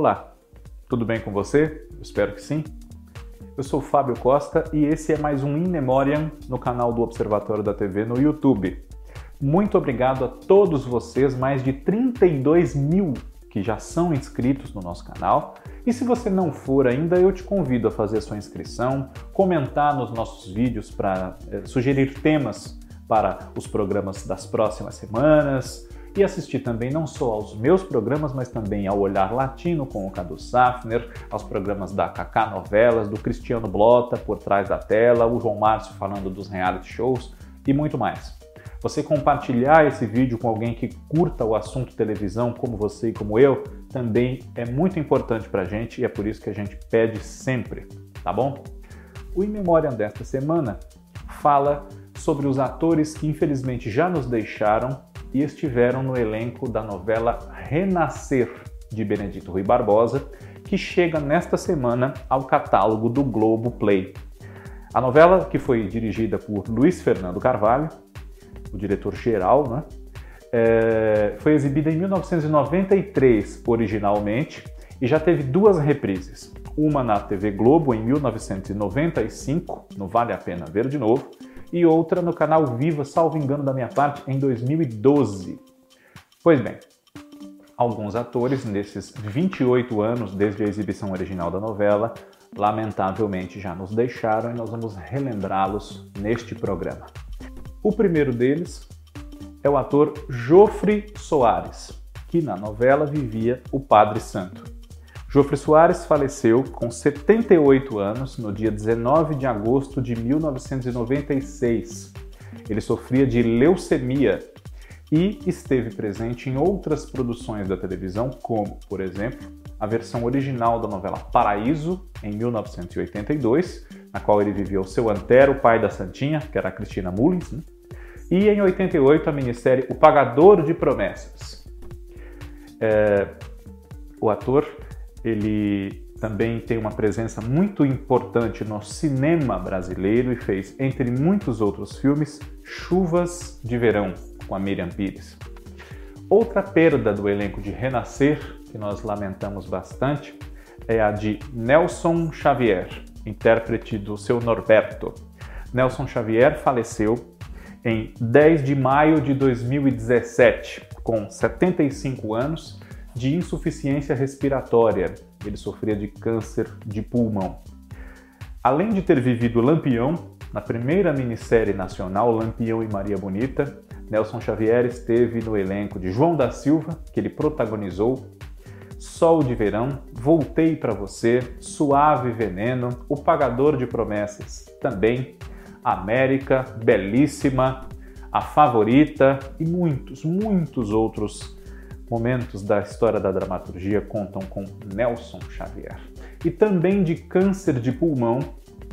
Olá, tudo bem com você? Eu espero que sim. Eu sou Fábio Costa e esse é mais um In Memoriam no canal do Observatório da TV no YouTube. Muito obrigado a todos vocês, mais de 32 mil que já são inscritos no nosso canal. E se você não for ainda, eu te convido a fazer sua inscrição, comentar nos nossos vídeos para eh, sugerir temas para os programas das próximas semanas e assistir também não só aos meus programas, mas também ao Olhar Latino com o Cadu Safner, aos programas da Kaká Novelas, do Cristiano Blota por trás da tela, o João Márcio falando dos reality shows e muito mais. Você compartilhar esse vídeo com alguém que curta o assunto televisão, como você e como eu, também é muito importante para a gente e é por isso que a gente pede sempre, tá bom? O In Memoriam desta semana fala sobre os atores que infelizmente já nos deixaram e estiveram no elenco da novela Renascer de Benedito Rui Barbosa, que chega nesta semana ao catálogo do Globo Play. A novela, que foi dirigida por Luiz Fernando Carvalho, o diretor-geral, né? É, foi exibida em 1993 originalmente e já teve duas reprises. Uma na TV Globo em 1995, no Vale a Pena Ver de Novo, e outra no canal Viva, salvo engano da minha parte, em 2012. Pois bem, alguns atores nesses 28 anos desde a exibição original da novela, lamentavelmente já nos deixaram e nós vamos relembrá-los neste programa. O primeiro deles é o ator Jofre Soares, que na novela vivia o Padre Santo. Jofre Soares faleceu com 78 anos no dia 19 de agosto de 1996. Ele sofria de leucemia e esteve presente em outras produções da televisão, como, por exemplo, a versão original da novela Paraíso, em 1982, na qual ele viveu seu antero, pai da Santinha, que era a Cristina Mullins, né? e em 88 a minissérie O Pagador de Promessas. É, o ator ele também tem uma presença muito importante no cinema brasileiro e fez, entre muitos outros filmes, Chuvas de Verão, com a Miriam Pires. Outra perda do elenco de Renascer, que nós lamentamos bastante, é a de Nelson Xavier, intérprete do seu Norberto. Nelson Xavier faleceu em 10 de maio de 2017, com 75 anos, de insuficiência respiratória. Ele sofria de câncer de pulmão. Além de ter vivido Lampião, na primeira minissérie nacional Lampião e Maria Bonita, Nelson Xavier esteve no elenco de João da Silva, que ele protagonizou, Sol de Verão, Voltei para Você, Suave Veneno, O Pagador de Promessas, também América, Belíssima, A Favorita e muitos, muitos outros momentos da história da dramaturgia contam com Nelson Xavier. E também de câncer de pulmão,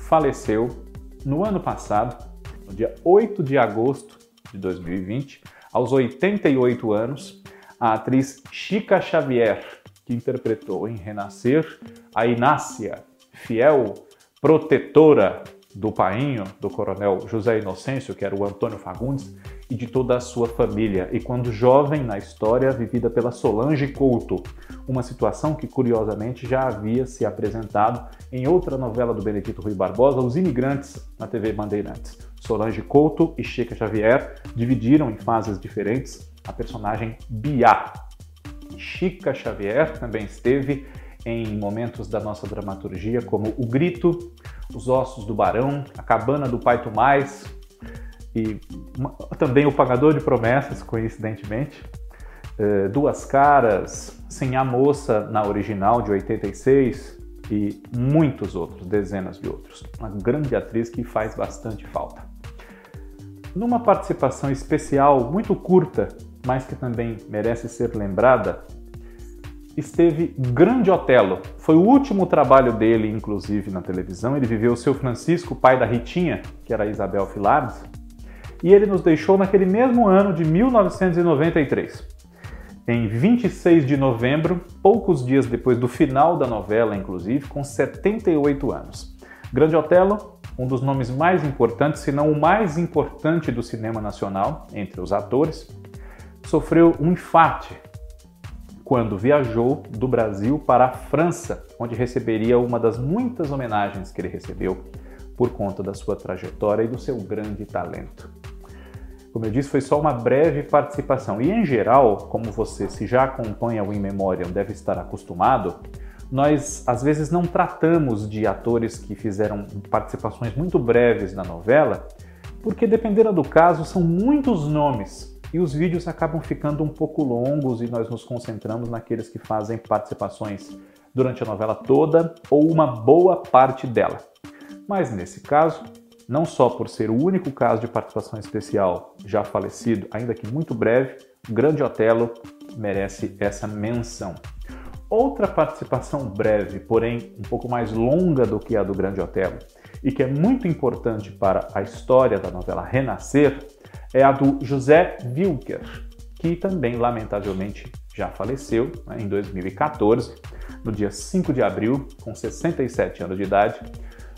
faleceu no ano passado, no dia 8 de agosto de 2020, aos 88 anos, a atriz Chica Xavier, que interpretou em Renascer a Inácia, fiel protetora do painho do coronel José Inocêncio, que era o Antônio Fagundes, e de toda a sua família, e quando jovem na história vivida pela Solange Couto, uma situação que curiosamente já havia se apresentado em outra novela do Benedito Rui Barbosa, Os Imigrantes, na TV Bandeirantes. Solange Couto e Chica Xavier dividiram em fases diferentes a personagem Biá. Chica Xavier também esteve em momentos da nossa dramaturgia como O Grito, Os Ossos do Barão, A Cabana do Pai Tomás e também O Pagador de Promessas, coincidentemente, é, Duas Caras, Sem a Moça na original de 86 e muitos outros, dezenas de outros. Uma grande atriz que faz bastante falta. Numa participação especial muito curta, mas que também merece ser lembrada, esteve Grande Otelo. Foi o último trabalho dele, inclusive, na televisão. Ele viveu o seu Francisco, pai da Ritinha, que era Isabel Filardes, e ele nos deixou naquele mesmo ano de 1993. Em 26 de novembro, poucos dias depois do final da novela, inclusive, com 78 anos. Grande Otelo, um dos nomes mais importantes, se não o mais importante do cinema nacional, entre os atores, sofreu um infarte quando viajou do Brasil para a França, onde receberia uma das muitas homenagens que ele recebeu por conta da sua trajetória e do seu grande talento. Como eu disse, foi só uma breve participação. E em geral, como você, se já acompanha o In Memoriam, deve estar acostumado, nós às vezes não tratamos de atores que fizeram participações muito breves na novela, porque dependendo do caso, são muitos nomes e os vídeos acabam ficando um pouco longos e nós nos concentramos naqueles que fazem participações durante a novela toda ou uma boa parte dela. Mas nesse caso, não só por ser o único caso de participação especial já falecido, ainda que muito breve, o Grande Otelo merece essa menção. Outra participação breve, porém um pouco mais longa do que a do Grande Otelo, e que é muito importante para a história da novela Renascer, é a do José Wilker, que também lamentavelmente já faleceu né, em 2014, no dia 5 de abril, com 67 anos de idade.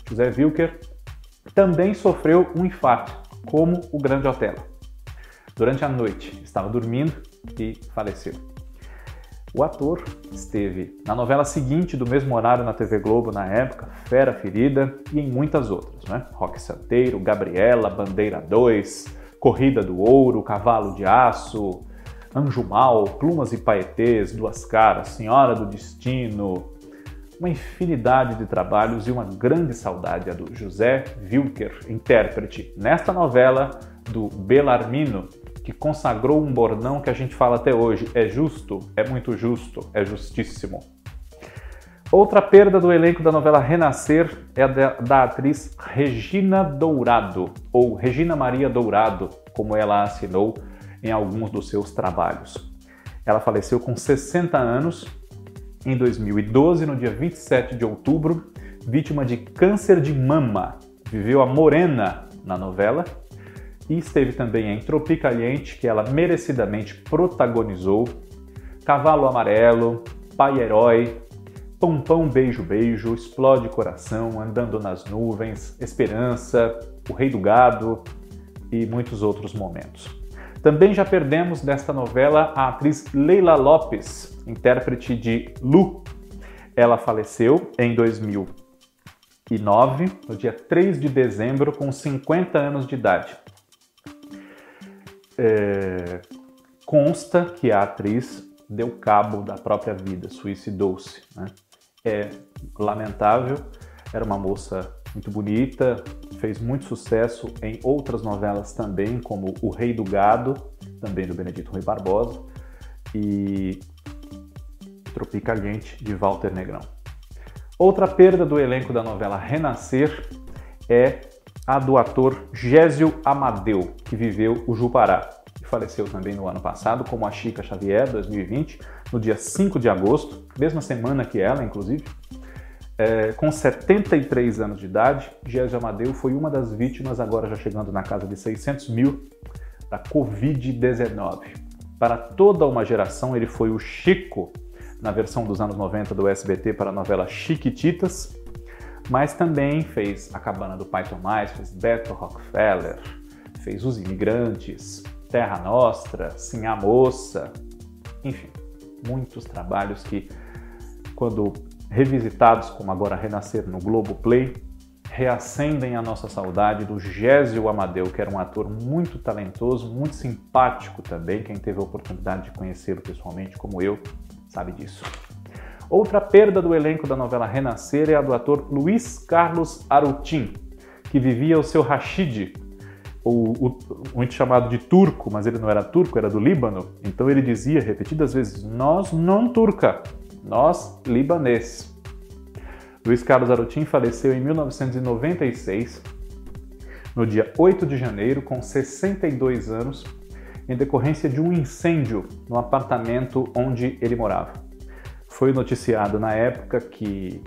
José Wilker também sofreu um infarto, como o Grande Otelo. Durante a noite, estava dormindo e faleceu. O ator esteve na novela seguinte do mesmo horário na TV Globo na época, Fera Ferida e em muitas outras, né? Rock Santeiro, Gabriela, Bandeira 2, Corrida do Ouro, Cavalo de Aço, Anjo Mal, Plumas e Paetês, Duas Caras, Senhora do Destino, uma infinidade de trabalhos e uma grande saudade a do José Wilker, intérprete nesta novela do Belarmino, que consagrou um bordão que a gente fala até hoje: é justo, é muito justo, é justíssimo. Outra perda do elenco da novela Renascer é a da, atriz Regina Dourado, ou Regina Maria Dourado, como ela assinou em alguns dos seus trabalhos. Ela faleceu com 60 anos em 2012, no dia 27 de outubro, vítima de câncer de mama. Viveu a Morena na novela e esteve também em Tropicaliente, que ela merecidamente protagonizou, Cavalo Amarelo, Pai Herói, Pão Pão Beijo Beijo, Explode Coração, Andando nas Nuvens, Esperança, O Rei do Gado e muitos outros momentos. Também já perdemos desta novela a atriz Leila Lopes, intérprete de Lu. Ela faleceu em 2009, no dia 3 de dezembro, com 50 anos de idade. É... Consta que a atriz deu cabo da própria vida, suicidou-se. Né? É lamentável, era uma moça muito bonita, fez muito sucesso em outras novelas também, como O Rei do Gado, também do Benedito Rui Barbosa, e Tropicaliente, de Walter Negrão. Outra perda do elenco da novela Renascer é a do ator Gésio Amadeu, que viveu o Jupará e faleceu também no ano passado, como a Chica Xavier, 2020, no dia 5 de agosto, mesma semana que ela, inclusive. É, com 73 anos de idade, Gésio Amadeu foi uma das vítimas, agora já chegando na casa de 600 mil, da Covid-19. Para toda uma geração, ele foi o Chico na versão dos anos 90 do SBT para a novela Chiquititas, mas também fez A Cabana do Pai Tomás, fez Beto Rockefeller, fez Os Imigrantes, Terra Nostra, Sim a Moça, enfim, muitos trabalhos que, quando revisitados, como agora Renascer no Globo Play, reacendem a nossa saudade do Gésio Amadeu, que era um ator muito talentoso, muito simpático também. Quem teve a oportunidade de conhecê-lo pessoalmente, como eu, sabe disso. Outra perda do elenco da novela Renascer é a do ator Luiz Carlos Arutin, que vivia o seu Rashid, o, o, muito chamado de turco, mas ele não era turco, era do Líbano. Então ele dizia repetidas vezes: Nós não turca, nós libanês. Luiz Carlos Arutin faleceu em 1996, no dia 8 de janeiro, com 62 anos, em decorrência de um incêndio no apartamento onde ele morava. Foi noticiado na época que,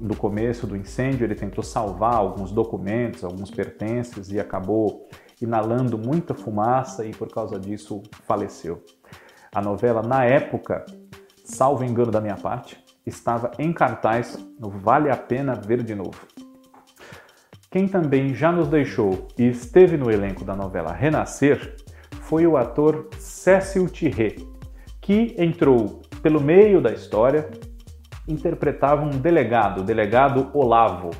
no começo do incêndio, ele tentou salvar alguns documentos, alguns pertences e acabou inalando muita fumaça e, por causa disso, faleceu. A novela, na época, salvo engano da minha parte, estava em cartaz no Vale a Pena Ver de Novo. Quem também já nos deixou e esteve no elenco da novela Renascer foi o ator Cécil Thierry, que entrou pelo meio da história, interpretava um delegado, o delegado Olavo.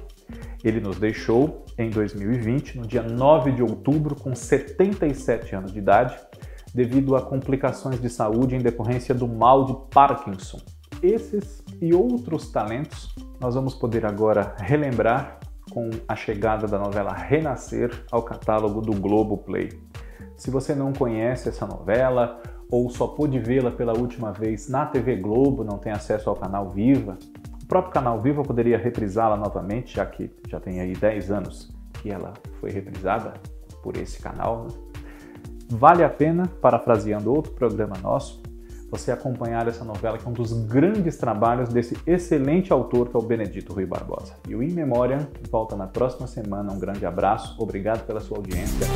Ele nos deixou em 2020, no dia 9 de outubro, com 77 anos de idade, devido a complicações de saúde em decorrência do mal de Parkinson. Esses e outros talentos nós vamos poder agora relembrar com a chegada da novela Renascer ao catálogo do Globo Play. Se você não conhece essa novela ou só pôde vê-la pela última vez na TV Globo, não tem acesso ao canal Viva, o próprio canal Viva poderia reprisá-la novamente, já que já tem aí 10 anos que ela foi reprisada por esse canal. Né? Vale a pena, parafraseando outro programa nosso, você acompanhar essa novela, que é um dos grandes trabalhos desse excelente autor, que é o Benedito Rui Barbosa. E o In Memoriam volta na próxima semana. Um grande abraço, obrigado pela sua audiência.